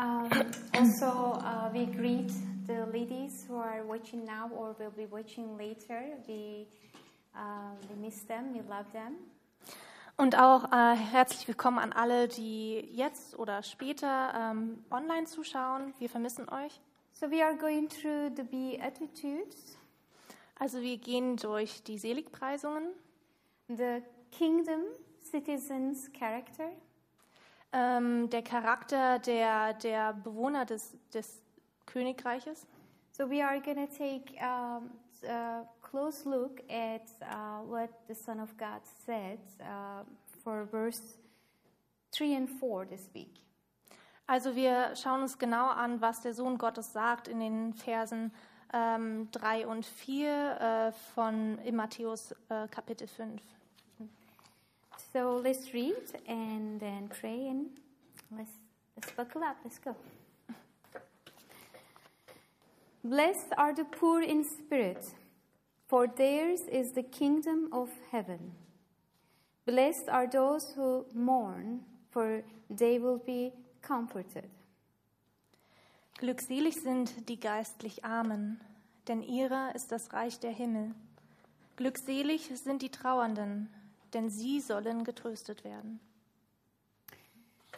Um, also, uh, we greet the ladies who are watching now or will be watching later. We, uh, we miss them, we love them. Und auch äh, herzlich willkommen an alle, die jetzt oder später ähm, online zuschauen. Wir vermissen euch. So, we are going through the Beatitudes, Also wir gehen durch die Seligpreisungen, the kingdom citizens' character. Ähm, der Charakter der, der Bewohner des, des Königreiches. So, we are going to take um, a close look at uh, what the Son of God said uh, for verse 3 and 4 this week. Also wir schauen uns genau an, was der Sohn Gottes sagt in den Versen ähm, 3 und 4 äh, von in Matthäus äh, Kapitel 5. So let's read and then pray and let's, let's buckle up. Let's go. Blessed are the poor in spirit, for theirs is the kingdom of heaven. Blessed are those who mourn, for they will be comforted. Glückselig sind die geistlich Armen, denn ihrer ist das Reich der Himmel. Glückselig sind die Trauernden, denn sie sollen getröstet werden.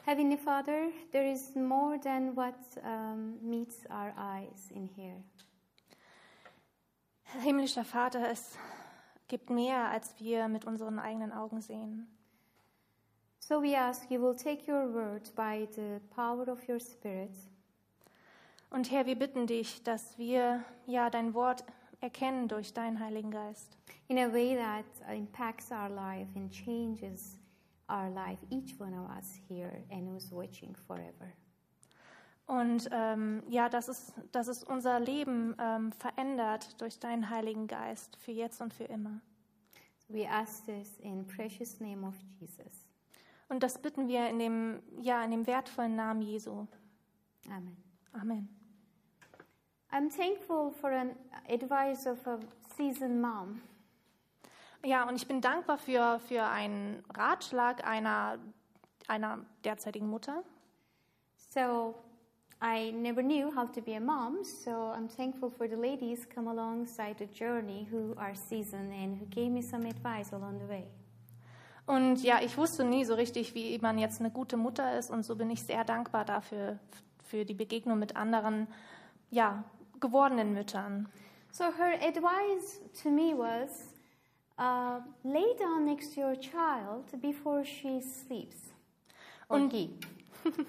Heavenly Father, there is more than what um, meets our eyes in here. Himmlischer Vater, es gibt mehr, als wir mit unseren eigenen Augen sehen. So we ask you will take your word by the power of your Spirit Und Herr, wir bitten dich, dass wir ja dein Wort erkennen durch deinen Heiligen Geist. In a way that impacts our life and changes our life, each one of us here and who's watching forever. Und ähm, ja, dass es, dass es unser Leben ähm, verändert durch deinen Heiligen Geist für jetzt und für immer. We ask this in precious name of Jesus. Und das bitten wir in dem, ja, in dem wertvollen Namen Jesu. Amen. Amen. I'm thankful for an advice of a seasoned mom. Ja, und ich bin dankbar für, für einen Ratschlag einer, einer derzeitigen Mutter. So I never knew how to be a mom, so I'm thankful for the ladies come alongside the journey who are seasoned and who gave me some advice along the way. Und ja, ich wusste nie so richtig, wie man jetzt eine gute Mutter ist. Und so bin ich sehr dankbar dafür, für die Begegnung mit anderen, ja, gewordenen Müttern. So her advice to me was lay down next to your child before she sleeps. Und- he.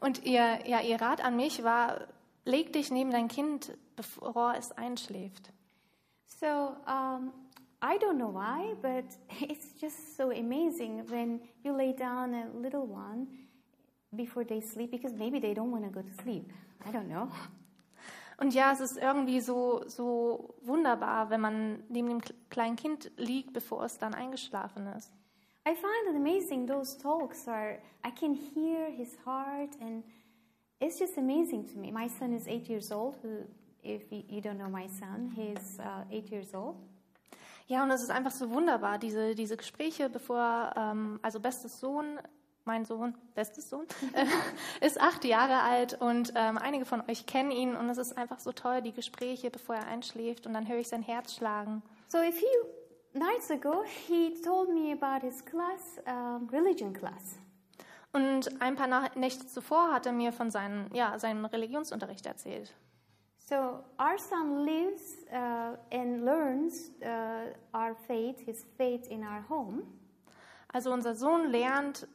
Und ihr, ja, ihr Rat an mich war, leg dich neben dein Kind, bevor es einschläft. So um, I don't know why, but it's just so amazing when you lay down a little one before they sleep because maybe they don't want to go to sleep. I don't know. Und ja, es ist irgendwie so, so wunderbar, wenn man neben dem kleinen Kind liegt, bevor es dann eingeschlafen ist. I find it amazing. Those talks are, I can hear his heart, and it's just amazing to me. My son is eight years old. Who, if you, you don't know my son, he's uh, eight years old. Ja, und es ist einfach so wunderbar, diese, diese Gespräche, bevor, ähm, also bestes Sohn, mein Sohn, bestes Sohn, ist acht Jahre alt und ähm, einige von euch kennen ihn und es ist einfach so toll, die Gespräche, bevor er einschläft und dann höre ich sein Herz schlagen. So a few nights ago, he told me about his class, um, religion class. Und ein paar Nächte zuvor hat er mir von seinen, ja, seinem Religionsunterricht erzählt. So our son lives uh, and learns uh, our faith, his faith in our home. Also unser Sohn lernt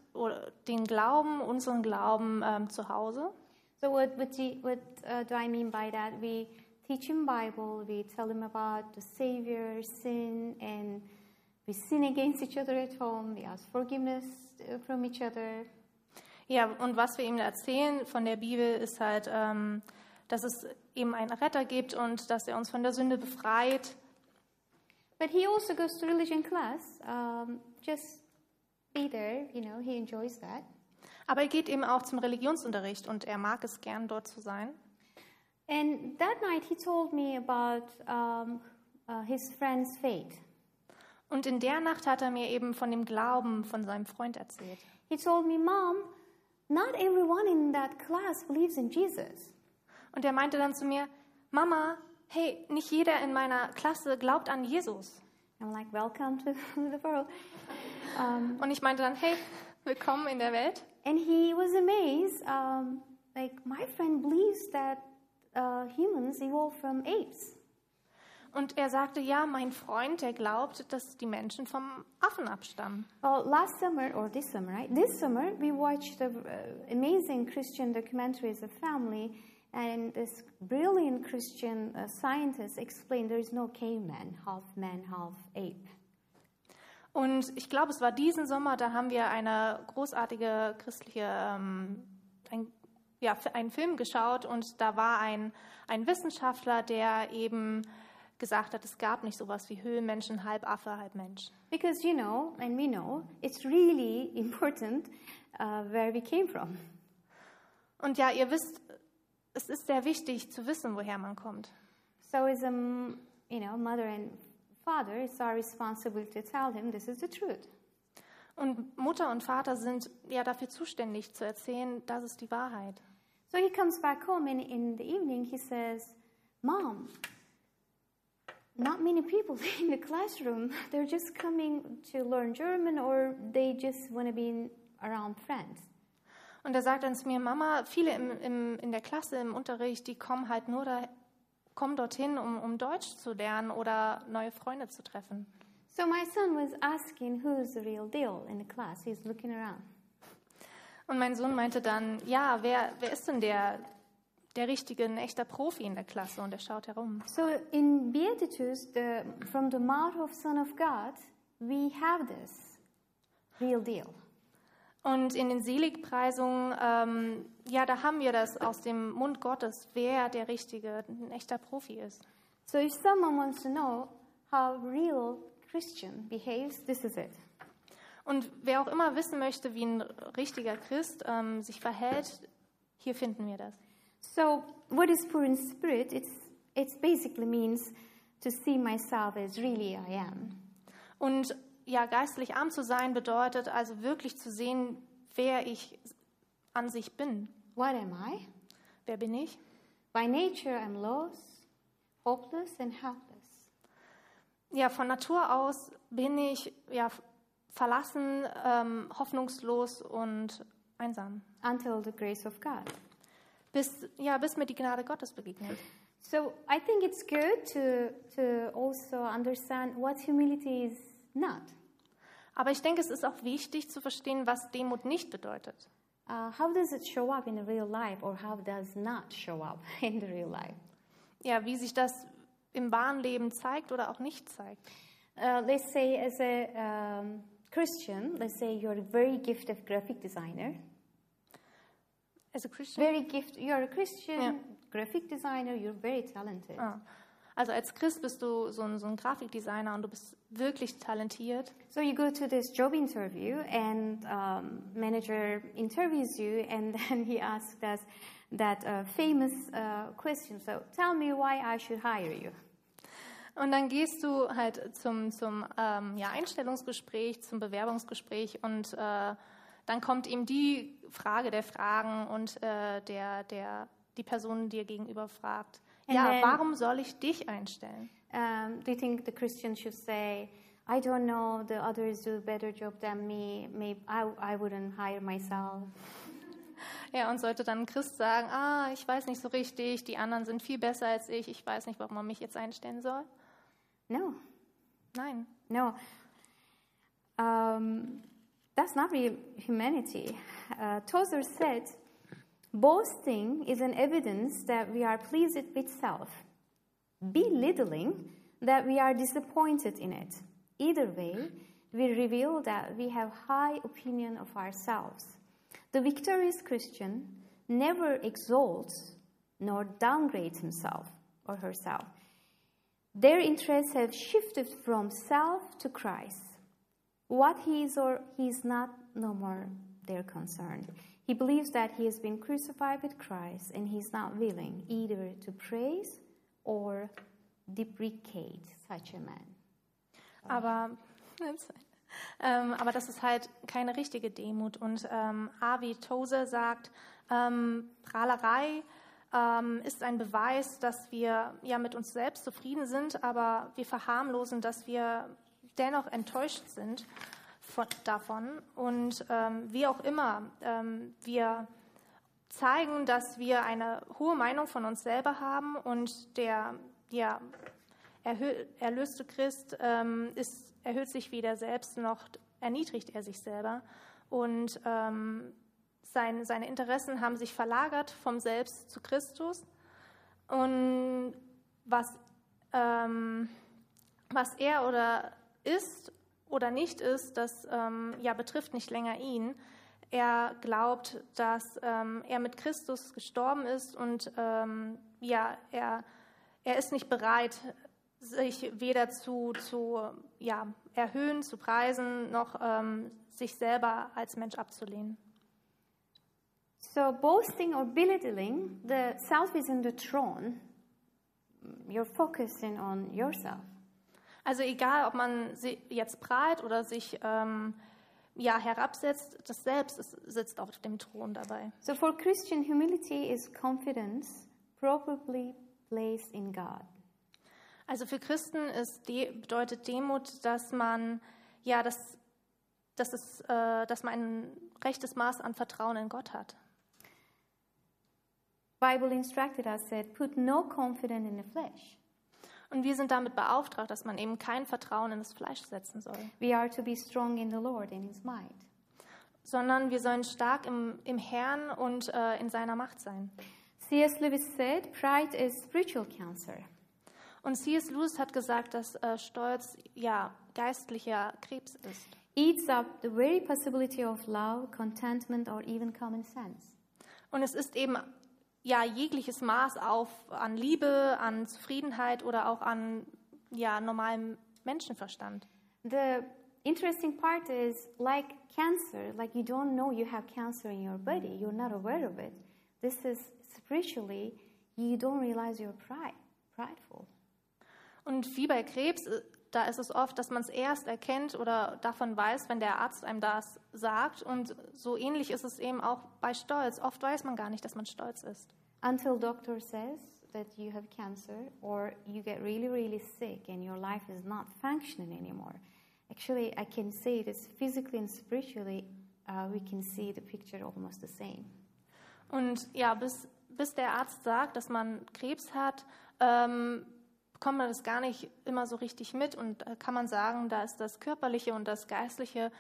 den Glauben, unseren Glauben ähm, zu Hause. So what what, do, what uh, do I mean by that? We teach him Bible. We tell him about the Savior, sin, and we sin against each other at home. We ask forgiveness uh, from each other. Ja, und was wir ihm erzählen von der Bibel ist halt, ähm, dass es eben einen Retter gibt und dass er uns von der Sünde befreit. But he also goes to religion class. Um, just be there, you know. He enjoys that. Aber er geht eben auch zum Religionsunterricht und er mag es gern, dort zu sein. And that night he told me about um, uh, his friend's faith. Und in der Nacht hat er mir eben von dem Glauben von seinem Freund erzählt. He told me, Mom, not everyone in that class believes in Jesus. Und er meinte dann zu mir, Mama, hey, nicht jeder in meiner Klasse glaubt an Jesus. I'm like, welcome to the world. Um, Und ich meinte dann, hey, willkommen in der Welt. and he was amazed. Um, like, my friend believes that uh, humans evolved from apes. Und er sagte, ja, mein Freund, der glaubt, dass die Menschen vom Affen abstammen. Well, last summer, or this summer, right? This summer, we watched a, uh, amazing Christian documentary as a family, and this brilliant Christian uh, scientist explained there is no caveman, half man, half ape. Und ich glaube, es war diesen Sommer, da haben wir eine großartige christliche, ähm, ein, ja, einen Film geschaut und da war ein, ein Wissenschaftler, der eben gesagt hat, es gab nicht sowas wie Höhlenmenschen, halb Affe, halb Mensch. Because you know, and we know, it's really important uh, where we came from. Und ja, ihr wisst, es ist sehr wichtig zu wissen, woher man kommt. So, as a you know, mother and father, it's our responsibility to tell him this is the truth. Und Mutter und Vater sind ja dafür zuständig zu erzählen, das ist die Wahrheit. So he comes back home, and in the evening, he says, "Mom, not many people in the classroom. They're just coming to learn German, or they just want to be around friends." Und er sagt dann zu mir, Mama, viele im, im, in der Klasse, im Unterricht, die kommen halt nur da, kommen dorthin, um, um Deutsch zu lernen oder neue Freunde zu treffen. So my son was asking, "Who's the real deal?" in the class. He's looking around. Und mein Sohn meinte dann, ja, wer, wer ist denn der, der richtige, ein echter Profi in der Klasse? Und er schaut herum. So in Beatitudes, the, from the mouth of Son of God, we have this real deal. Und in den Seligpreisungen, ähm, ja, da haben wir das aus dem Mund Gottes, wer der richtige, ein echter Profi ist. So if someone wants to know how real Christian behaves, this is it. Und wer auch immer wissen möchte, wie ein richtiger Christ ähm, sich verhält, hier finden wir das. So what is poor in spirit? It's it basically means to see myself as really I am. Und ja, geistlich arm zu sein bedeutet also wirklich zu sehen, wer ich an sich bin. What am I? Wer bin ich? By nature, I'm lost, hopeless, and helpless. Ja, von Natur aus bin ich ja verlassen, ähm, hoffnungslos und einsam. Until the grace of God. Bis ja, bis mir die Gnade Gottes begegnet. So I think it's good to to also understand what humility is not. Aber ich denke, es ist auch wichtig zu verstehen, was Demut nicht bedeutet. Uh, how does it show up in the real life, or how does not show up in the real life? Ja, wie sich das im wahren Leben zeigt oder auch nicht zeigt. Uh, let's say, as a um, Christian, let's say you're a very gifted graphic designer. As a Christian? Very gift. You're a Christian Yeah. graphic designer. You're very talented. Ah. Also als Christ bist du so ein, so ein Grafikdesigner und du bist wirklich talentiert. So you go to this job interview, and um, manager interviews you, and then he asks us that uh, famous uh, question. So tell me why I should hire you. Und dann gehst du halt zum, zum ähm, ja, Einstellungsgespräch, zum Bewerbungsgespräch und äh, dann kommt ihm die Frage der Fragen und äh, der, der, die Person dir gegenüber fragt, And ja, then- warum soll ich dich einstellen? Um, do you think the Christian should say, "I don't know, the others do a better job than me. Maybe I, I wouldn't hire myself." Ja, und sollte dann ein Christ sagen, ah, ich weiß nicht so richtig, die anderen sind viel besser als ich, ich weiß nicht, warum man mich jetzt einstellen soll? No, Nein. no. Um, that's not real humanity. Uh, Tozer said, "Boasting is an evidence that we are pleased with self." belittling that we are disappointed in it. Either way, we reveal that we have high opinion of ourselves. The victorious Christian never exalts nor downgrades himself or herself. Their interests have shifted from self to Christ. What he is or he is not, no more their concern. He believes that he has been crucified with Christ and he is not willing either to praise or deprecate such a man. Aber, Ähm, aber das ist halt keine richtige Demut. Und ähm, Avi Tozer sagt, ähm, Prahlerei ähm, ist ein Beweis, dass wir ja mit uns selbst zufrieden sind, aber wir verharmlosen, dass wir dennoch enttäuscht sind von, davon. Und ähm, wie auch immer, ähm, wir zeigen, dass wir eine hohe Meinung von uns selber haben und der ja, erlöste Christ ähm, ist, erhöht sich weder selbst noch erniedrigt er sich selber. Und ähm, sein, seine Interessen haben sich verlagert vom Selbst zu Christus. Und was, ähm, was er oder ist oder nicht ist, das ähm, ja, betrifft nicht länger ihn. Er glaubt, dass ähm, er mit Christus gestorben ist und ähm, ja, er, er ist nicht bereit, sich weder zu, zu ja, erhöhen, zu preisen, noch ähm, sich selber als Mensch abzulehnen. So boasting or belittling, the self is in the throne. You're focusing on yourself. Also egal, ob man jetzt prahlt oder sich ähm, ja, herabsetzt, das Selbst ist, sitzt auf dem Thron dabei. So for Christian humility is confidence properly placed in God. Also für Christen ist de, bedeutet Demut, dass man ja, dass, dass, es, äh, dass man ein rechtes Maß an Vertrauen in Gott hat. Bible instructed us said, put no confidence in the flesh. Und wir sind damit beauftragt, dass man eben kein Vertrauen in das Fleisch setzen soll. We are to be strong in the Lord in His might. Sondern wir sollen stark im, im Herrn und äh, in seiner Macht sein. C.S. Lewis said, pride is spiritual cancer. Und C.S. Lewis hat gesagt, dass äh, Stolz ja geistlicher Krebs ist. Eats up the very possibility of love, contentment or even common sense. Und es ist eben ja jegliches Maß auf an Liebe, an Zufriedenheit oder auch an ja normalem Menschenverstand. The interesting part is like cancer, like you don't know you have cancer in your body, you're not aware of it. This is spiritually you don't realize you're pride, prideful. Und wie bei Krebs, äh, da ist es oft, dass man es erst erkennt oder davon weiß, wenn der Arzt einem das sagt. Und so ähnlich ist es eben auch bei Stolz. Oft weiß man gar nicht, dass man stolz ist. Until doctor says that you have cancer or you get really, really sick and your life is not functioning anymore. Actually, I can say it is physically and spiritually, uh, we can see the picture almost the same. Und ja, bis, bis der Arzt sagt, dass man Krebs hat, ähm, bekommt man das gar nicht immer so richtig mit und äh, kann man sagen, da ist das Körperliche und das Geistliche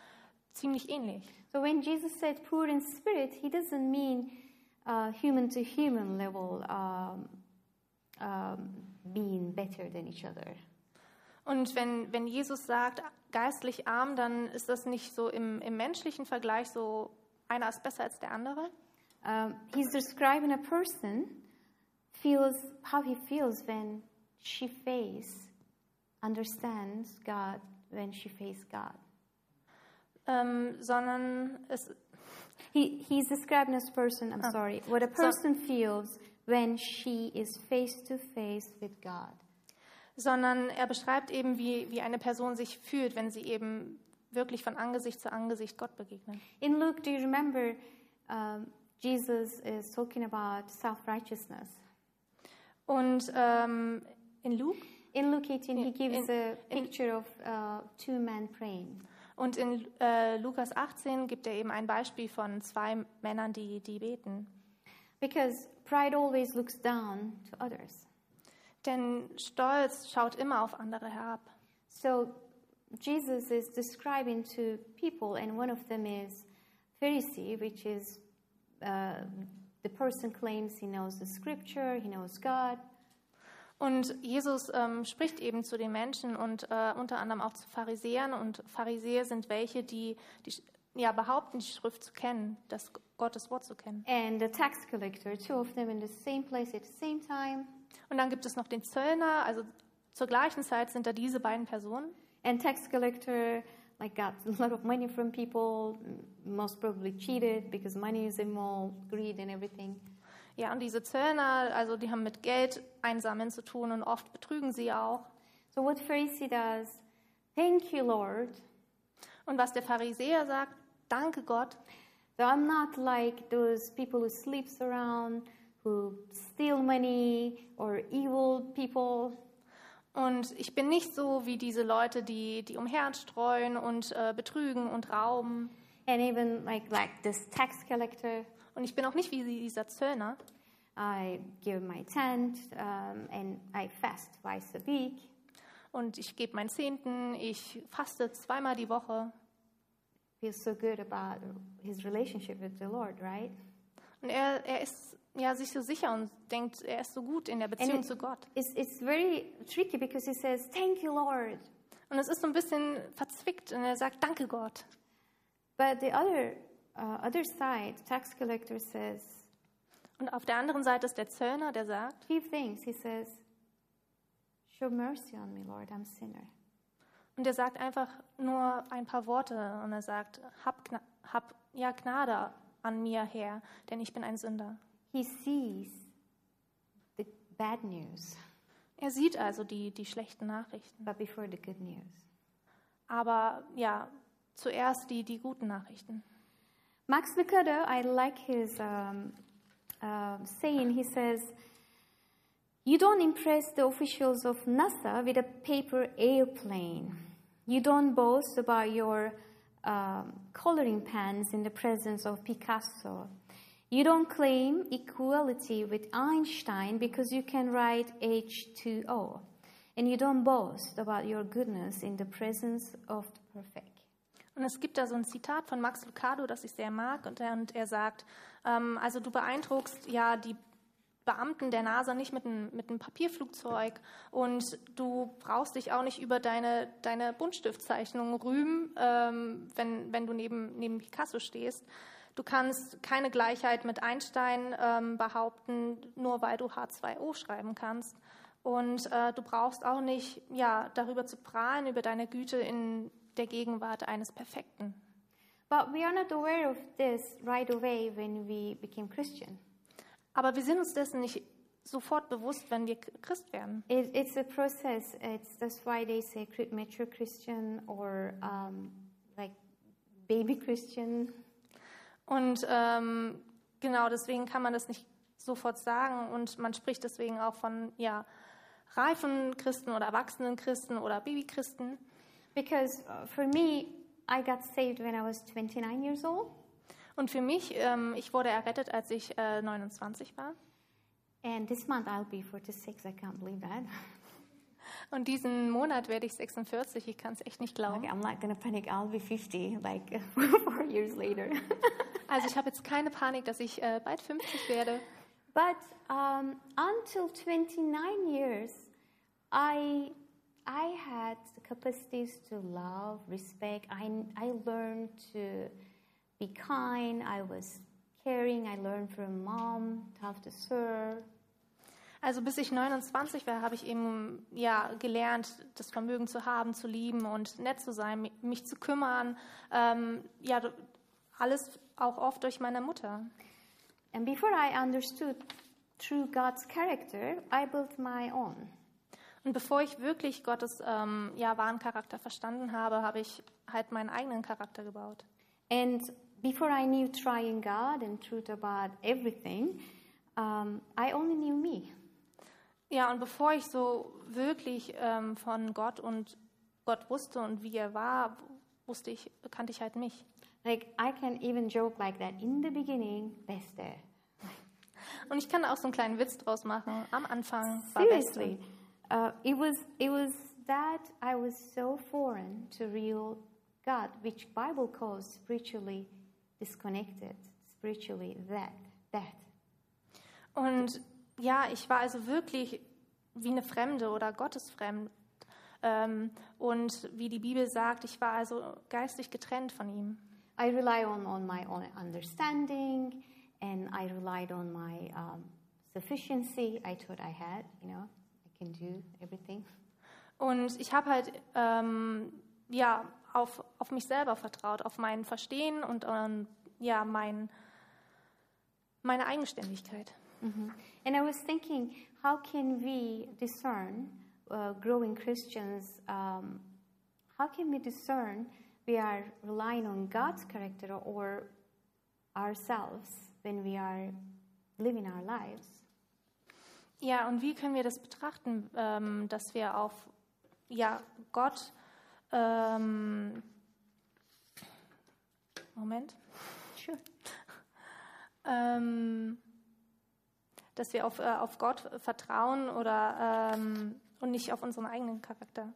ziemlich ähnlich. So when Jesus said poor in spirit, he doesn't mean uh, human to human level um, um, being better than each other. Und wenn, wenn Jesus sagt, geistlich arm, dann ist das nicht so im, im menschlichen Vergleich so, einer ist besser als der andere. Um, he's describing a person feels how he feels when she face, understands God when she face God. Ähm, sondern es, he, he's describing this person, I'm Oh. sorry, what a So- person feels when she is face to face with God. sondern er beschreibt eben, wie, wie eine Person sich fühlt, wenn sie eben wirklich von Angesicht zu Angesicht Gott begegnet. In Luke, do you remember um, Jesus is talking about self righteousness? Und ähm, in Luke In Luke 18, he gives in- a picture of uh, two men praying. und in äh, Lukas 18 gibt er eben ein Beispiel von zwei Männern, die, die beten. Because pride always looks down to others. Denn Stolz schaut immer auf andere herab. So Jesus is describing to people, and one of them is Pharisee, which is uh, the person claims he knows the scripture, he knows God, Und Jesus ähm, spricht eben zu den Menschen und äh, unter anderem auch zu Pharisäern. Und Pharisäer sind welche, die, die ja, behaupten, die Schrift zu kennen, das Gottes Wort zu kennen. and the tax collector, two of them in the same place at the same time. Und dann gibt es noch den Zöllner, also zur gleichen Zeit sind da diese beiden Personen. And tax collector like got a lot of money from people, most probably cheated because money is involved, greed and everything. Ja, und diese Zöllner, also die haben mit Geld einsammeln zu tun und oft betrügen sie auch. So what Pharisee does, thank you, Lord. Und was der Pharisäer sagt, danke Gott. So I'm not like those people who sleeps around, who steal money, or evil people. Und ich bin nicht so wie diese Leute, die, die umherstreuen und äh, betrügen und rauben. And even like like this tax collector, Und ich bin auch nicht wie dieser Zöllner. I give my tenth um, and I fast twice a week. Und ich gebe meinen Zehnten, ich faste zweimal die Woche. Feels so good about his relationship with the Lord, right? Und er, er ist ja, sich so sicher und denkt, er ist so gut in der Beziehung it- zu Gott. It's it's very tricky because he says, "Thank you, Lord," Und es ist so ein bisschen verzwickt und er sagt, danke Gott. but the other uh, other side, tax collector says Und auf der anderen Seite ist der Zöllner, der sagt, three things. He says, "Show mercy on me, Lord. I'm a sinner." und er sagt einfach nur ein paar Worte und er sagt, hab, Gna hab ja Gnade an mir, Herr, denn ich bin ein Sünder. He sees the bad news, Er sieht also die, die schlechten Nachrichten. but before the good news. Aber ja, zuerst die, die guten Nachrichten. Max Lucado, I like his um, uh, saying. He says, You don't impress the officials of NASA with a paper airplane. You don't boast about your um, coloring pens in the presence of Picasso. You don't claim equality with Einstein because you can write H2O. And you don't boast about your goodness in the presence of the perfect. Und es gibt da so ein Zitat von Max Lucado, das ich sehr mag, und er, und er sagt, ähm, also du beeindruckst ja die Beamten der NASA nicht mit einem, mit einem Papierflugzeug und du brauchst dich auch nicht über deine, deine Buntstiftzeichnungen rühmen, ähm, wenn, wenn du neben, neben Picasso stehst. Du kannst keine Gleichheit mit Einstein ähm, behaupten, nur weil du H2O schreiben kannst. Und äh, du brauchst auch nicht ja, darüber zu prahlen, über deine Güte in der Gegenwart eines Perfekten. But we are not aware of this right away when we became Christian. Aber wir sind uns dessen nicht sofort bewusst, wenn wir Christ werden. It, it's a process. It's that's why they say mature Christian or um, like baby Christian. Und ähm, genau deswegen kann man das nicht sofort sagen und man spricht deswegen auch von ja, reifen Christen oder erwachsenen Christen oder Babychristen. Because uh, for me, I got saved when I was 29 years old, Und für mich, ähm, ich wurde errettet, als ich äh, 29 war. and this month I'll be 46. I can't believe that. Und diesen Monat werde ich 46. Ich kann es echt nicht glauben. Okay, I'm not gonna panic. I'll be 50 like four years later. Also ich habe jetzt keine Panik, dass ich äh, bald 50 werde. But um, until 29 years, I I had the capacities to love, respect. I I learned to be kind. I was caring. I learned from mom how to serve. Also bis ich 29 war, habe ich eben ja gelernt, das Vermögen zu haben, zu lieben und nett zu sein, mi- mich zu kümmern. Ähm, ja, alles auch oft durch meine Mutter. And before I understood true God's character, I built my own. Und bevor ich wirklich Gottes ähm, ja, wahren Charakter verstanden habe, habe ich halt meinen eigenen Charakter gebaut. And before I knew trying God and truth about everything, um, I only knew me. Ja, und bevor ich so wirklich ähm, von Gott und Gott wusste und wie er war, wusste ich, kannte ich halt mich. Like I can even joke like that. In the beginning, Beste. Und ich kann auch so einen kleinen Witz draus machen. Am Anfang war Seriously, Beste. Uh, it was it was that I was so foreign to real God, which Bible calls spiritually disconnected, spiritually that that. Und ja, ich war also wirklich wie eine Fremde oder gottesfremd. Ähm, und wie die Bibel sagt, ich war also geistig getrennt von ihm. I rely on on my own understanding, and I relied on my um, sufficiency. I thought I had, you know, can do everything. Und ich habe halt ähm, ja, auf, auf mich selber vertraut, auf mein Verstehen und ähm, ja, mein, meine Eigenständigkeit. And I was thinking, how can we discern, uh, growing Christians, um, how can we discern we are relying on God's character or ourselves when we are living our lives. Ja, und wie können wir das betrachten, ähm, dass wir auf ja, Gott, ähm, Moment, ähm, dass wir auf, äh, auf Gott vertrauen oder ähm, und nicht auf unseren eigenen Charakter.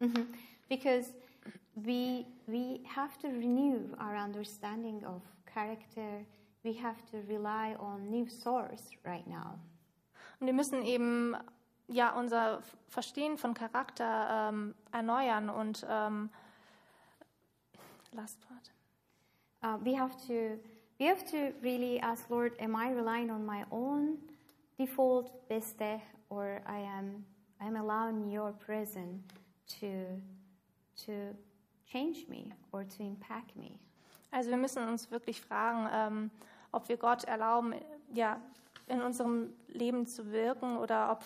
Mhm. Because we, we have to renew our understanding of character. We have to rely on new source right now. Und wir müssen eben ja unser Verstehen von Charakter ähm, erneuern und ähm, last part. Uh, we have to we have to really ask Lord, am I relying on my own default beste, or I am I am allowing Your presence to to change me or to impact me. Also wir müssen uns wirklich fragen, ähm, ob wir Gott erlauben, ja, in unserem Leben zu wirken oder ob,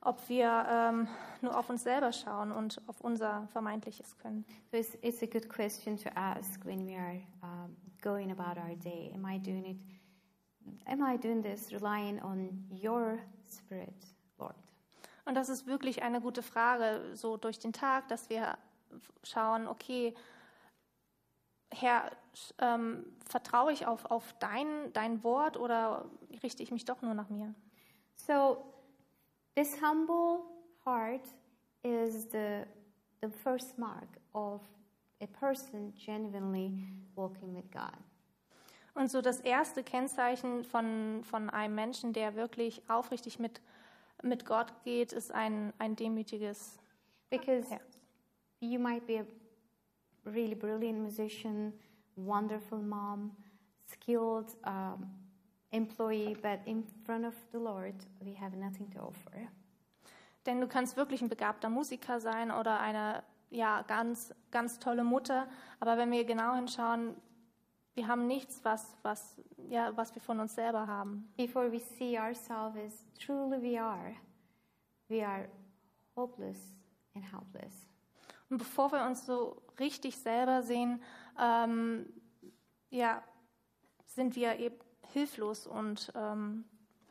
ob wir ähm, nur auf uns selber schauen und auf unser vermeintliches Können. So it's, it's a good question to ask when we are um, going about our day. Am I doing it? Am I doing this relying on Your Spirit, Lord? Und das ist wirklich eine gute Frage, so durch den Tag, dass wir schauen, okay, Herr, ähm, vertraue ich auf, auf dein, dein Wort oder richte ich mich doch nur nach mir? So, this humble heart is the, the first mark of a person genuinely walking with God. Und so das erste Kennzeichen von, von einem Menschen, der wirklich aufrichtig mit, mit Gott geht, ist ein, ein demütiges Because Herz. you might be a really brilliant musician, wonderful mom, skilled um, employee, but in front of the Lord, we have nothing to offer. Denn du kannst wirklich ein begabter Musiker sein oder eine ja, ganz, ganz tolle Mutter. Aber wenn wir genau hinschauen, wir haben nichts, was, was, ja, was wir von uns selber haben. Before we see ourselves as truly we are, we are hopeless and helpless. Und bevor wir uns so richtig selber sehen, ähm, ja, sind wir eben hilflos und ähm,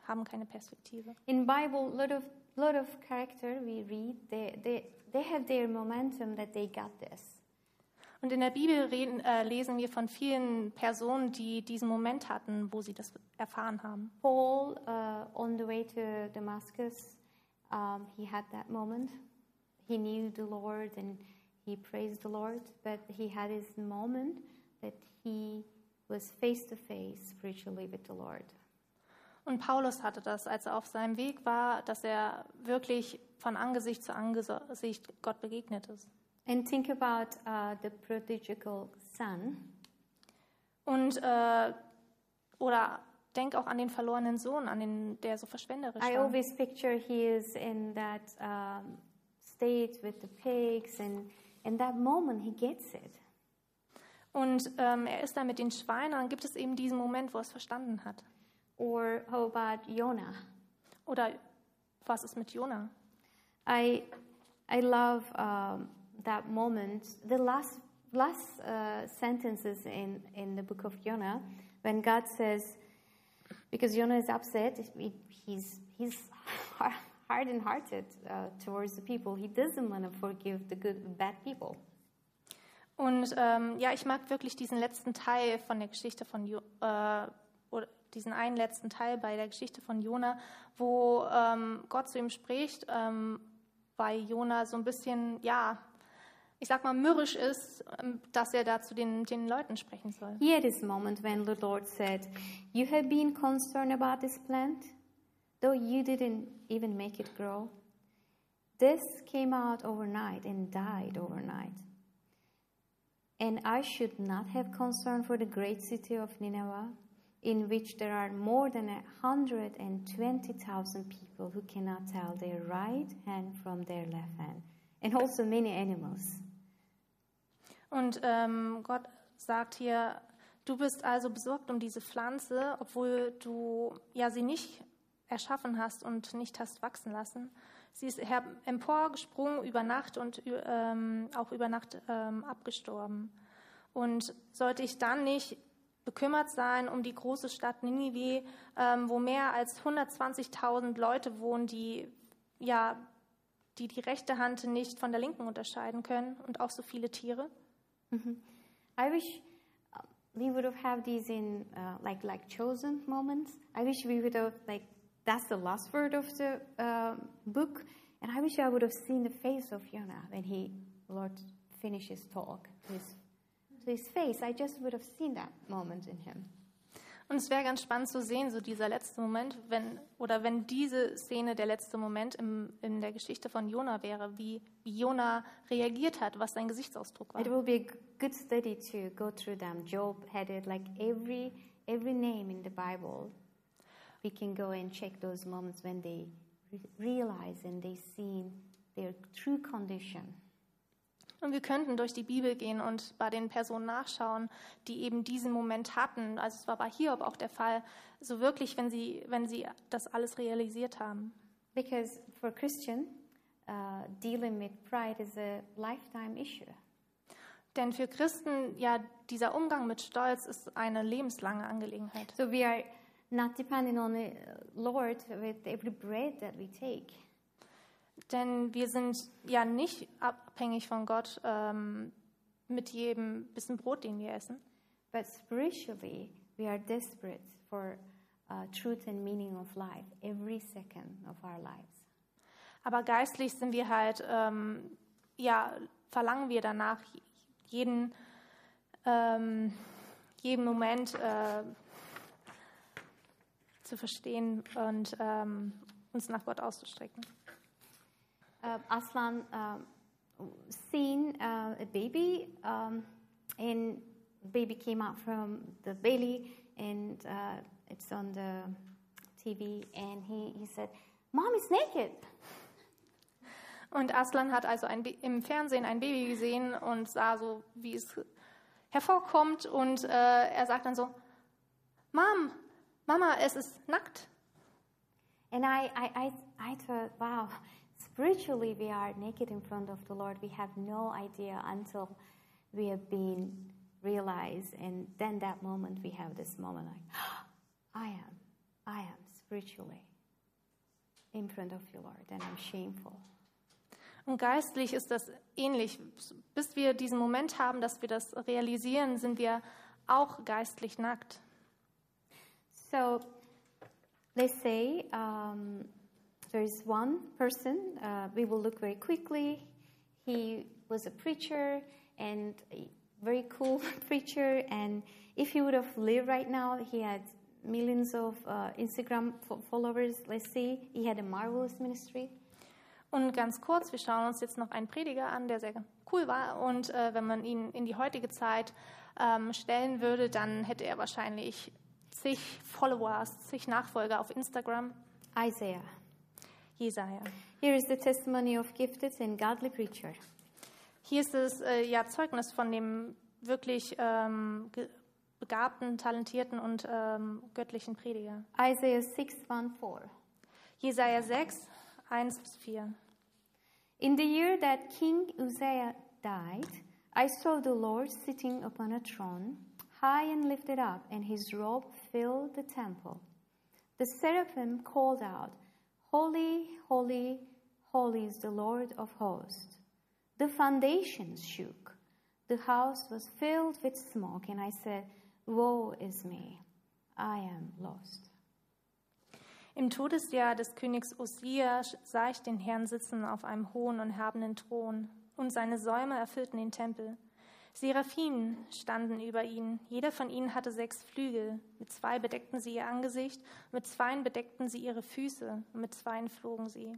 haben keine Perspektive. In Bible, lot of lot of character we read, they, they, they have their momentum that they got this. Und in der Bibel reden, äh, lesen wir von vielen Personen, die diesen Moment hatten, wo sie das erfahren haben. Paul, uh, on the way to Damascus, um, he had that moment. He knew the Lord and he praised the Lord, but he had his moment that he was face to face spiritually with the Lord. Und Paulus hatte das, als er auf seinem Weg war, dass er wirklich von Angesicht zu Angesicht Gott begegnet ist. And think about uh, the prodigal son. Und äh, oder denk auch an den verlorenen Sohn, an den, der so verschwenderisch I war. always picture he is in that um, state with the pigs, and in that moment he gets it. Und ähm, er ist da mit den Schweinen und dann gibt es eben diesen Moment, wo er es verstanden hat. Or how about Jonah? Oder was ist mit Jona? I, I love um, that moment. The last, last uh, sentences in, in the book of Jonah, when God says, because Jonah is upset, he- he's, he's hardened hearted uh, towards the people. He doesn't want to forgive the good, bad people. Und ähm, ja, ich mag wirklich diesen letzten Teil von der Geschichte von jo äh, oder diesen einen letzten Teil bei der Geschichte von Jona, wo ähm, Gott zu ihm spricht, ähm, weil Jona so ein bisschen, ja, ich sag mal, mürrisch ist, ähm, dass er da zu den, den Leuten sprechen soll. He had this moment when the Lord said, You have been concerned about this plant, though you didn't even make it grow. This came out overnight and died overnight. And I should not have concern for the great city of Nineveh, in which there are more than a hundred and twenty thousand people who cannot tell their right hand from their left hand, and also many animals. Und ähm, Gott sagt hier, du bist also besorgt um diese Pflanze, obwohl du ja sie nicht erschaffen hast und nicht hast wachsen lassen. Sie ist emporgesprungen über Nacht und ähm, auch über Nacht ähm, abgestorben. Und sollte ich dann nicht bekümmert sein um die große Stadt Ninive, ähm, wo mehr als 120.000 Leute wohnen, die ja die die rechte Hand nicht von der linken unterscheiden können und auch so viele Tiere? I wish uh, we would have these in uh, like like chosen moments. I wish we would have like that's the last word of the uh, book, and I wish I would have seen the face of Jonah when he Lord finished his talk his to his face. I just would have seen that moment in him. Und es wäre ganz spannend zu sehen, so dieser letzte Moment, wenn oder wenn diese Szene der letzte Moment im, in der Geschichte von Jona wäre, wie, wie Jona reagiert hat, was sein Gesichtsausdruck war. It will be a good study to go through them. Job had it like every every name in the Bible. We can go and check those moments when they re- realize and they see their true condition. Und wir könnten durch die Bibel gehen und bei den Personen nachschauen, die eben diesen Moment hatten. Also es war bei Hiob auch der Fall, so wirklich, wenn sie, wenn sie das alles realisiert haben. Because for Christian, uh, dealing with pride is a lifetime issue. Denn für Christen, ja, dieser Umgang mit Stolz ist eine lebenslange Angelegenheit. So we are not depending on the Lord with every breath that we take. Denn wir sind ja nicht abhängig von Gott ähm, mit jedem bisschen Brot, den wir essen. But spiritually, we are desperate for uh, truth and meaning of life every second of our lives. Aber geistlich sind wir halt, ähm, ja, verlangen wir danach, jeden, ähm, jeden Moment äh, zu verstehen und ähm, uns nach Gott auszustrecken. Uh, Aslan um, seen uh, a baby, um, and baby came out from the belly, and uh, it's on the TV, and he, he said, "Mom is naked." Und Aslan hat also ein, im Fernsehen ein Baby gesehen und sah so, wie es hervorkommt. Und äh, er sagt dann so, Mom, Mama, es ist nackt. And I, I, I, I thought, wow, spiritually we are naked in front of the Lord. We have no idea until we have been realized. And then that moment we have this moment like, I am, I am spiritually in front of you, Lord, and I'm shameful. Und geistlich ist das ähnlich. Bis wir diesen Moment haben, dass wir das realisieren, sind wir auch geistlich nackt. So let's say um, there is one person, uh, we will look very quickly. He was a preacher and a very cool preacher. And if he would have lived right now, he had millions of uh, Instagram fo- followers. Let's say he had a marvelous ministry. Und ganz kurz, wir schauen uns jetzt noch einen Prediger an, der sehr cool war. Und äh, wenn man ihn in die heutige Zeit ähm, stellen würde, dann hätte er wahrscheinlich zig Followers, zig Nachfolger auf Instagram. Isaiah. Jesaja. Here is the testimony of gifted and godly preacher. Hier ist das äh, ja, Zeugnis von dem wirklich ähm, begabten, talentierten und ähm, göttlichen Prediger. Isaiah 6 1 4. Jesaja 6, 1 bis 4. In the year that King Uzziah died, I saw the Lord sitting upon a throne, high and lifted up, and his robe filled the temple. The seraphim called out, Holy, holy, holy is the Lord of hosts. The foundations shook. The house was filled with smoke, and I said, Woe is me, I am lost. Im Todesjahr des Königs Ossia sah ich den Herrn sitzen auf einem hohen und erhabenen Thron, und seine Säume erfüllten den Tempel. Seraphinen standen über ihn, jeder von ihnen hatte sechs Flügel, mit zwei bedeckten sie ihr Angesicht, mit zweien bedeckten sie ihre Füße, und mit zweien flogen sie.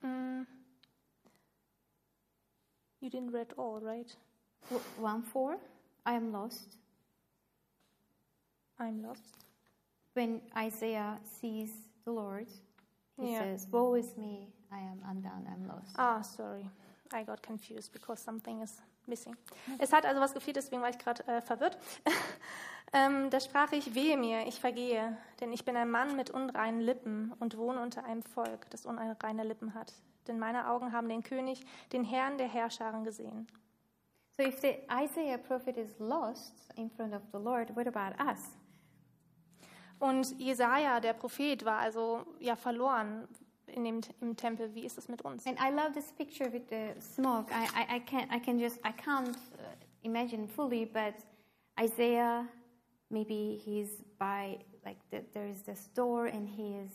Mm. You didn't read all, right? 1 4, I am lost. I'm lost. When Isaiah sees the Lord, he Yeah. says, Woe is me, I am undone, I'm lost. Ah, sorry. I got confused because something is missing. Es hat also was gefehlt, deswegen war ich gerade äh, verwirrt. Ähm, da sprach ich, wehe mir, ich vergehe, denn ich bin ein Mann mit unreinen Lippen und wohne unter einem Volk, das unreine Lippen hat. Denn meine Augen haben den König, den Herrn der Herrscharen gesehen. So if the Isaiah prophet is lost in front of the Lord, what about us? Und Jesaja, der Prophet, war also ja verloren in dem, im Tempel. Wie ist es mit uns? And I love this picture with the smoke. I, I, I can I can just I can't uh, imagine fully, but Isaiah, maybe he's by like the, there is this door, and he is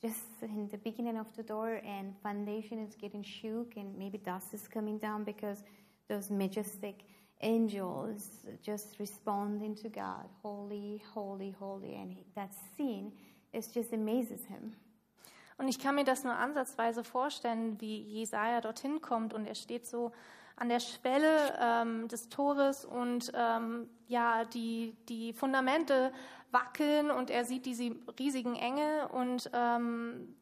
just in the beginning of the door, and foundation is getting shook, and maybe dust is coming down because those majestic angels just responding to God, holy, holy, holy, and he, that scene it just amazes him. Und ich kann mir das nur ansatzweise vorstellen, wie Jesaja dorthin kommt und er steht so an der Schwelle ähm, des Tores und ähm, ja, die, die Fundamente wackeln und er sieht diese riesigen Engel und ähm,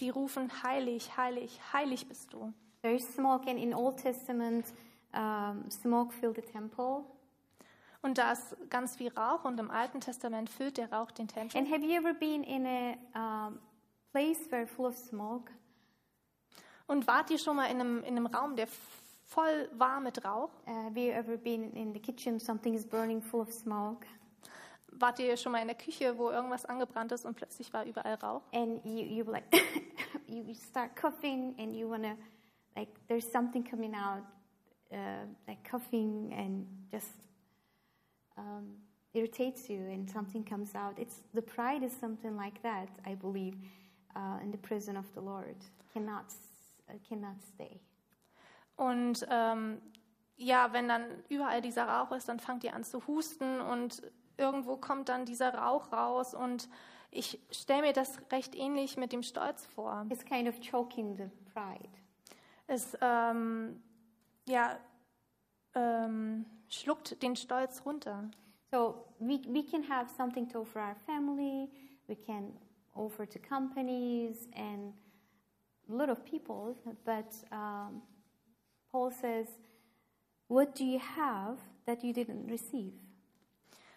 die rufen, heilig, heilig, heilig bist du. There is smoke, and in Old Testament, um, smoke filled the temple. Und da ist ganz viel Rauch und im Alten Testament füllt der Rauch den Tempel. And have you ever been in a um, place where full of smoke? Und wart ihr schon mal in einem, in einem Raum, der voll war mit Rauch? Uh, have you ever been in the kitchen, something is burning full of smoke, Wart ihr schon mal in der Küche, wo irgendwas angebrannt ist und plötzlich war überall Rauch? and you you like you you start coughing, and you wanna like there's something coming out, uh, like coughing, and just um, irritates you, and something comes out. It's the pride is something like that, I believe, uh, in the prison of the Lord cannot uh, cannot stay. Und ähm, ja, wenn dann überall dieser Rauch ist, dann fangt ihr an zu husten und irgendwo kommt dann dieser Rauch raus. Und ich stelle mir das recht ähnlich mit dem Stolz vor. It's kind of choking the pride. Es ähm, ja, ähm, schluckt den Stolz runter. So we, we can have something to offer our family, we can offer to companies and a lot of people, but um, Paul says, What do you have that you didn't receive?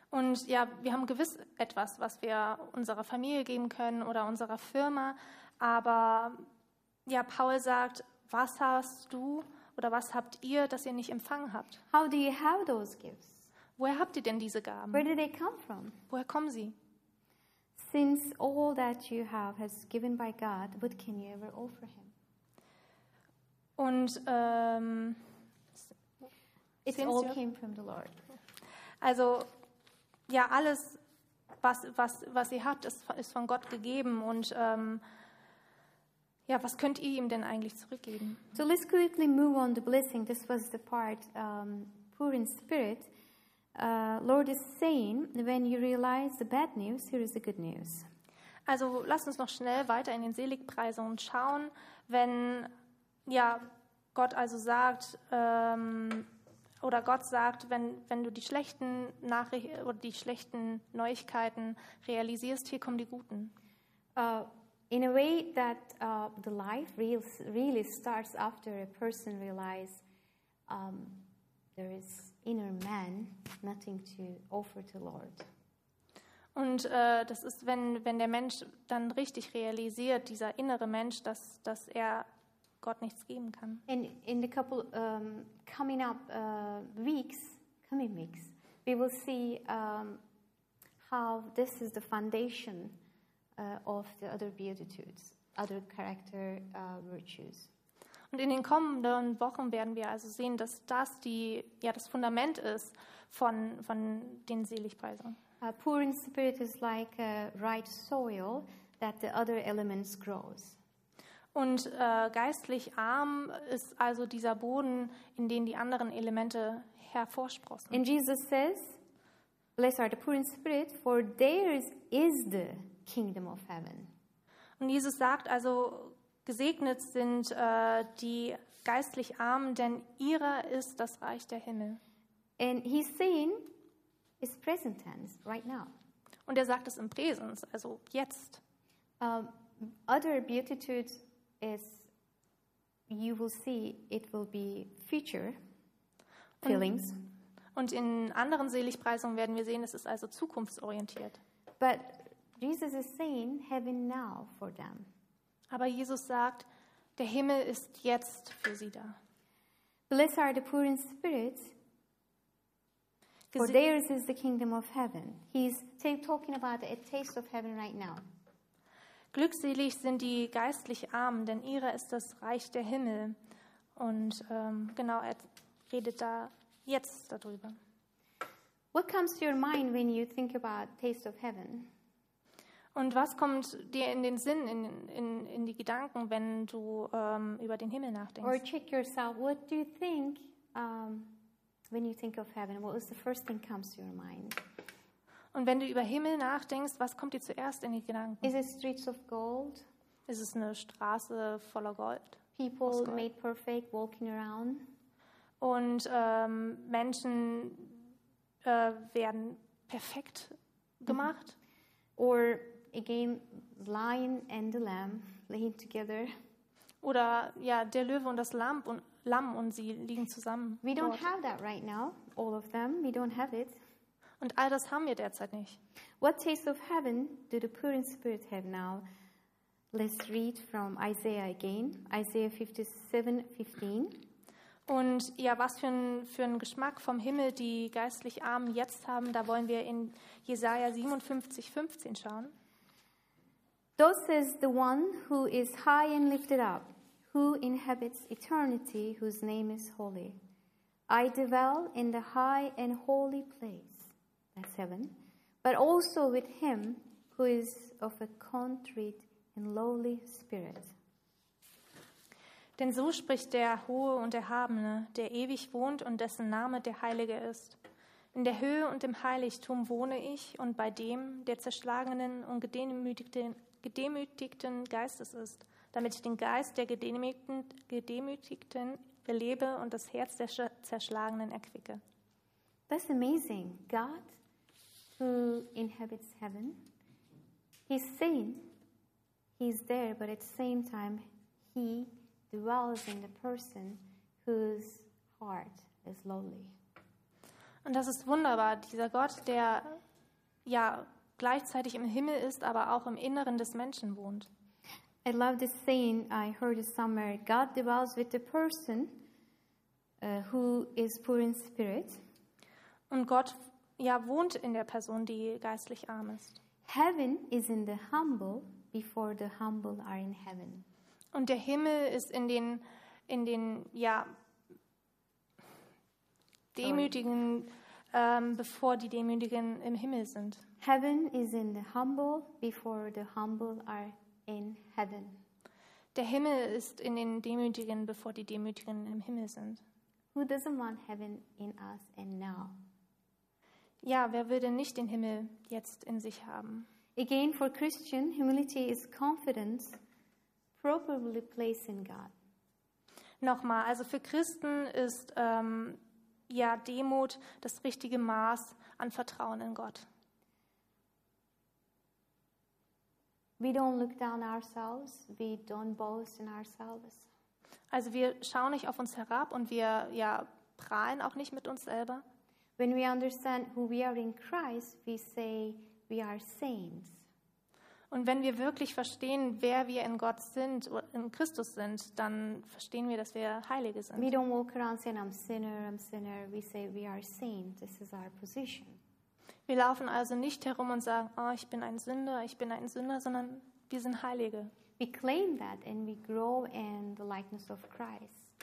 Und ja, wir haben gewiss etwas, was wir unserer Familie geben können oder unserer Firma. Aber ja, Paul sagt, was hast du oder was habt ihr, das ihr nicht empfangen habt? How do you have those gifts? Woher habt ihr denn diese Gaben? Where do they come from? Woher kommen sie? Since all that you have has given by God, what can you ever offer Him? Und ähm, It all came from the Lord. also ja, alles, was, was, was ihr habt, ist, ist von Gott gegeben. Und ähm, ja, was könnt ihr ihm denn eigentlich zurückgeben? So let's quickly move on to blessing. This was the part, um, poor in spirit. Uh, Lord is saying, when you realize the bad news, here is the good news. Also lasst uns noch schnell weiter in den Seligpreisungen schauen, wenn ja Gott also sagt ähm, oder Gott sagt, wenn, wenn du die schlechten Nachrichten oder die schlechten Neuigkeiten realisierst, hier kommen die guten. Uh, in a way that uh, the life real, really starts after a person realizes um, there is inner man, nothing to offer to Lord. Und äh, das ist, wenn, wenn der Mensch dann richtig realisiert, dieser innere Mensch, dass, dass er Gott nichts geben kann. And in the couple um, coming up uh, weeks, coming weeks, we will see um, how this is the foundation uh, of the other beatitudes, other character uh, virtues. Und in den kommenden Wochen werden wir also sehen, dass das die, ja, das Fundament ist von, von den Seligpreisungen. Uh, poor in spirit is like a right soil that the other elements grows. Und äh, geistlich arm ist also dieser Boden, in den die anderen Elemente hervorsprossen. And Jesus says, Blessed are the poor in spirit, for theirs is the kingdom of heaven. Und Jesus sagt also, gesegnet sind äh, die geistlich Armen, denn ihrer ist das Reich der Himmel. And he's saying, it's present tense, right now. Und er sagt es im Präsens, also jetzt. Um, other beatitudes is, you will see, it will be future feelings. Und in anderen Seligpreisungen werden wir sehen, es ist also zukunftsorientiert. But Jesus is saying heaven now for them. Aber Jesus sagt, der Himmel ist jetzt für sie da. Blessed are the poor in spirit, for theirs is the kingdom of heaven. He's ta- talking about a taste of heaven right now. Glückselig sind die geistlich Armen, denn ihrer ist das Reich der Himmel. Und ähm, genau, er redet da jetzt darüber. What comes to your mind when you think about taste of heaven? Und was kommt dir in den Sinn, in, in, in die Gedanken, wenn du ähm, über den Himmel Or nachdenkst? check yourself. What do you think um, when you think of heaven? What was the first thing comes to your mind? Und wenn du über Himmel nachdenkst, was kommt dir zuerst in die Gedanken? Is it streets of gold? Ist es eine Straße voller Gold? People gold. made perfect, walking around? Und ähm, Menschen äh, werden perfekt gemacht? Or again, lion and the lamb laying together? Oder ja, der Löwe und das Lamm und, Lamm und sie liegen zusammen. We don't dort. have that right now, all of them. We don't have it. Und all das haben wir derzeit nicht. What taste of heaven do the poor in spirit have now? Let's read from Isaiah again, Isaiah 57 15. Und ja, was für ein, für ein Geschmack vom Himmel die geistlich Armen jetzt haben, da wollen wir in Jesaja 57, 15 schauen. Thus says the one who is high and lifted up, who inhabits eternity, whose name is holy. I dwell in the high and holy place, that's heaven, but also with him who is of a contrite and lowly spirit. Denn so spricht der Hohe und Erhabene, der ewig wohnt und dessen Name der Heilige ist. In der Höhe und im Heiligtum wohne ich und bei dem, der zerschlagenen und gedemütigten, gedemütigten Geistes ist, damit ich den Geist der gedemütigten, gedemütigten belebe und das Herz der Sch- Zerschlagenen erquicke. That's amazing. God, who inhabits heaven, He's saying He's there, but at the same time, He dwells in the person whose heart is lowly. Und das ist wunderbar, dieser Gott, der ja gleichzeitig im Himmel ist, aber auch im Inneren des Menschen wohnt. I love this saying, I heard it somewhere God dwells with the person uh, who is poor in spirit. Und Gott ja wohnt in der Person, die geistlich arm ist. Heaven is in the humble before the humble are in heaven. Und der Himmel ist in den, in den ja, Demütigen, ähm, bevor die Demütigen im Himmel sind. Heaven is in the humble before the humble are in heaven. Der Himmel ist in den Demütigen, bevor die Demütigen im Himmel sind. Who doesn't want heaven in us and now? Ja, wer will denn nicht den Himmel jetzt in sich haben? Again, for Christian, humility is confidence properly placed in God. Nochmal, also für Christen ist ähm, ja Demut das richtige Maß an Vertrauen in Gott. We don't look down ourselves. We don't boast in ourselves. Also wir schauen nicht auf uns herab und wir ja prahlen auch nicht mit uns selber. When we understand who we are in Christ, we say we are saints. Und wenn wir wirklich verstehen, wer wir in Gott sind, in Christus sind, dann verstehen wir, dass wir Heilige We sind. don't walk around saying, I'm sinner, I'm sinner. We say we are saints. This is our position. Wir laufen also nicht herum und sagen, oh, ich bin ein Sünder, ich bin ein Sünder, sondern wir sind Heilige. We claim that and we grow in the likeness of Christ.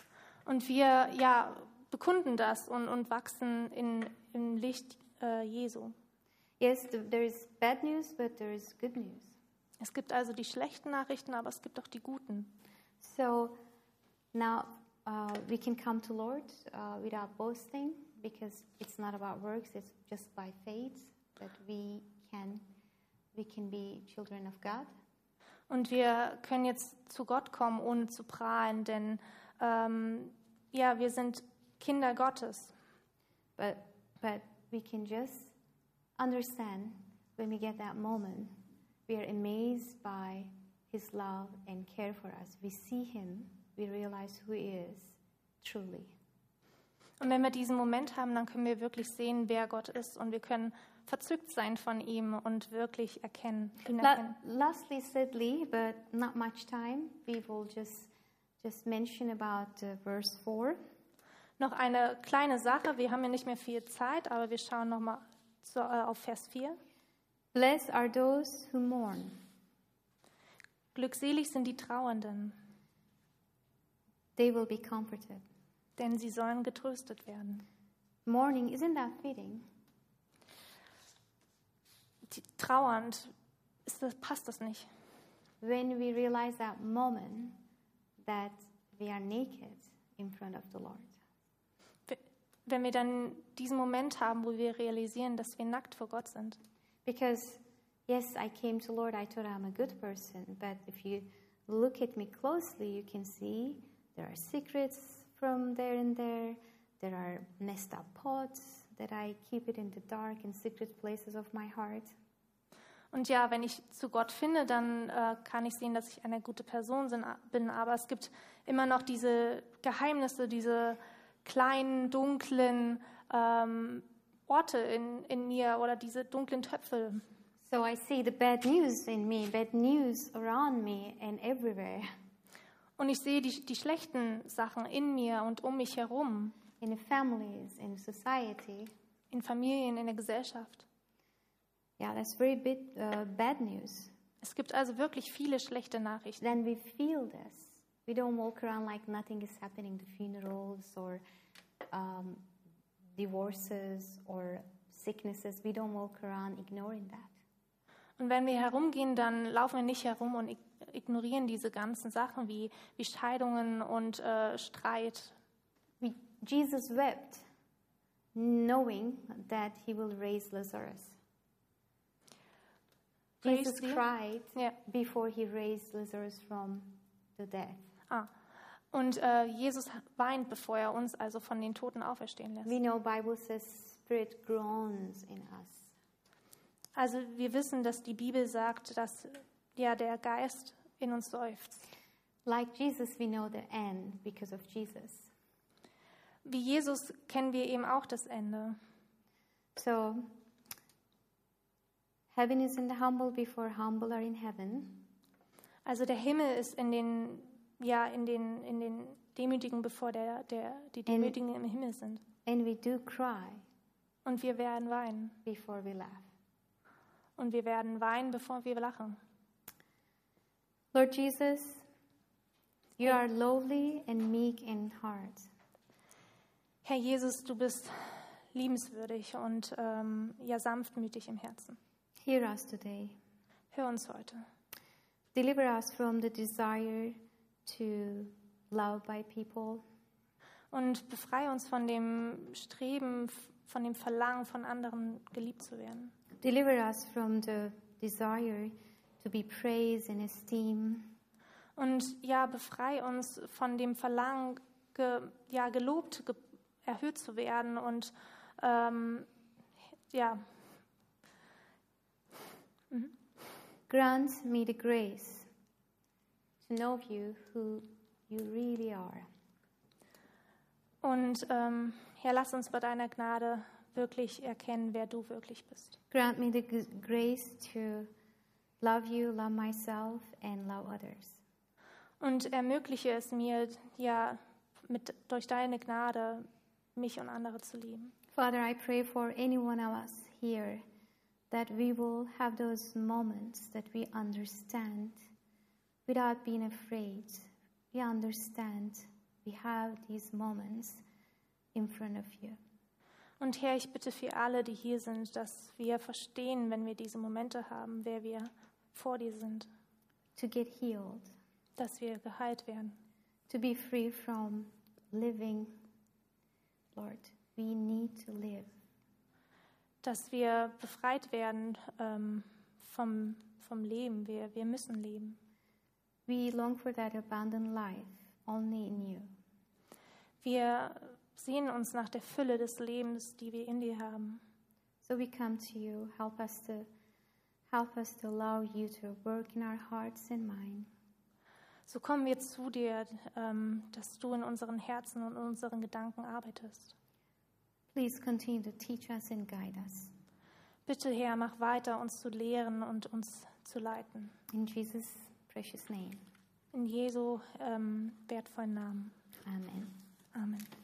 Und wir ja bekunden das und, und wachsen in, im Licht äh, Jesu. Yes, th- there is bad news, but there is good news. Es gibt also die schlechten Nachrichten, aber es gibt auch die guten. So now uh, we can come to Lord uh, without boasting because it's not about works; it's just by faith that we can we can be children of God. Und wir können jetzt zu Gott kommen, ohne zu prahlen, denn ähm, ja, wir sind Kinder Gottes. But but we can just understand when we get that moment, we are amazed by His love and care for us. We see Him, we realize who He is truly. Und wenn wir diesen Moment haben, dann können wir wirklich sehen, wer Gott ist und wir können verzückt sein von ihm und wirklich erkennen, ihn La- erkennen. lastly, sadly, but not much time, we will just just mention about uh, verse 4. Noch eine kleine Sache, wir haben ja nicht mehr viel Zeit, aber wir schauen nochmal äh, auf Vers 4. Blessed are those who mourn, Glückselig sind die Trauernden, they will be comforted. denn sie sollen getröstet werden. Mourning, isn't that fitting? Die, trauernd, ist das, passt das nicht? When we realize that moment that we are naked in front of the Lord. Wenn wir dann diesen Moment haben, wo wir realisieren, dass wir nackt vor Gott sind. Because, yes, I came to Lord, I thought I'm a good person, but if you look at me closely, you can see there are secrets from there and there. There are messed up thoughts that I keep it in the dark and secret places of my heart. Und ja, wenn ich zu Gott finde, dann äh, kann ich sehen, dass ich eine gute Person bin. Aber es gibt immer noch diese Geheimnisse, diese kleinen, dunklen ähm, Orte in, in mir oder diese dunklen Töpfe. So I see the bad news in me, bad news around me and everywhere. Und ich sehe die, die schlechten Sachen in mir und um mich herum, In the families, in society. in Familien, in der Gesellschaft. Yeah, that's very bit, uh, bad news. Es gibt also wirklich viele schlechte Nachrichten. then we feel this. We don't walk around like nothing is happening, the funerals or um, divorces or sicknesses. We don't walk around ignoring that. Und wenn wir herumgehen, dann laufen wir nicht herum und ig- ignorieren diese ganzen Sachen wie, wie Scheidungen und äh, Streit. Jesus wept, knowing that he will raise Lazarus. Jesus cried Ja. before he raised Lazarus from the death. Ah. Und äh, Jesus weint, bevor er uns also von den Toten auferstehen lässt. We know Bible says spirit groans in us. Also wir wissen, dass die Bibel sagt, dass ja der Geist in uns seufzt. Like Jesus, we know the end because of Jesus. Wie Jesus kennen wir eben auch das Ende. So, heaven is in the humble before humble are in heaven. Also der Himmel ist in den ja in den in den Demütigen, bevor der der die Demütigen im Himmel sind. And we do cry Und wir werden weinen. before we laugh. Und wir werden weinen, bevor wir lachen. Lord Jesus, you are lowly and meek in heart. Herr Jesus, du bist liebenswürdig und ähm, ja sanftmütig im Herzen. Hear us today. Hör uns heute. Deliver us from the desire to love by people, Und befreie uns von dem Streben, von dem Verlangen, von anderen geliebt zu werden. deliver us from the desire to be praised and esteemed. Und ja, befreie uns von dem Verlangen, ge, ja, gelobt, ge, erhöht zu werden und ähm, ja, Grant me the grace to know you who you really are. und ähm, Herr, lass uns bei deiner Gnade wirklich erkennen, wer du wirklich bist. Grant me the g- grace to love you, love myself, and love others. Und ermögliche es mir, ja, mit, durch deine Gnade mich und andere zu lieben. Father, I pray for any one of us here that we will have those moments that we understand without being afraid. We understand we have these moments in front of you. Und Herr, ich bitte für alle, die hier sind, dass wir verstehen, wenn wir diese Momente haben, wer wir vor dir sind, To get healed, dass wir geheilt werden. to be free from living. Lord, we need to live. dass wir befreit werden ähm, vom, vom Leben. Wir, wir müssen leben. We long for that abundant life only in you. Wir sehen uns nach der Fülle des Lebens, die wir in dir haben. So we come to you. Help us to help us to allow you to work in our hearts and mind. So kommen wir zu dir, ähm, dass du in unseren Herzen und unseren Gedanken arbeitest. Please continue to teach us and guide us. Bitte, Herr, mach weiter, uns zu lehren und uns zu leiten. In Jesus' precious name. In Jesu ähm, wertvollen Namen. Amen. Amen.